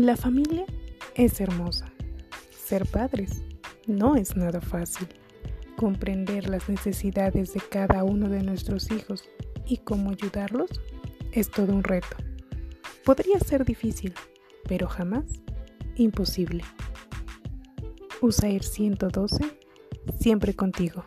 La familia es hermosa. Ser padres no es nada fácil. Comprender las necesidades de cada uno de nuestros hijos y cómo ayudarlos es todo un reto. Podría ser difícil, pero jamás imposible. USAIR 112, siempre contigo.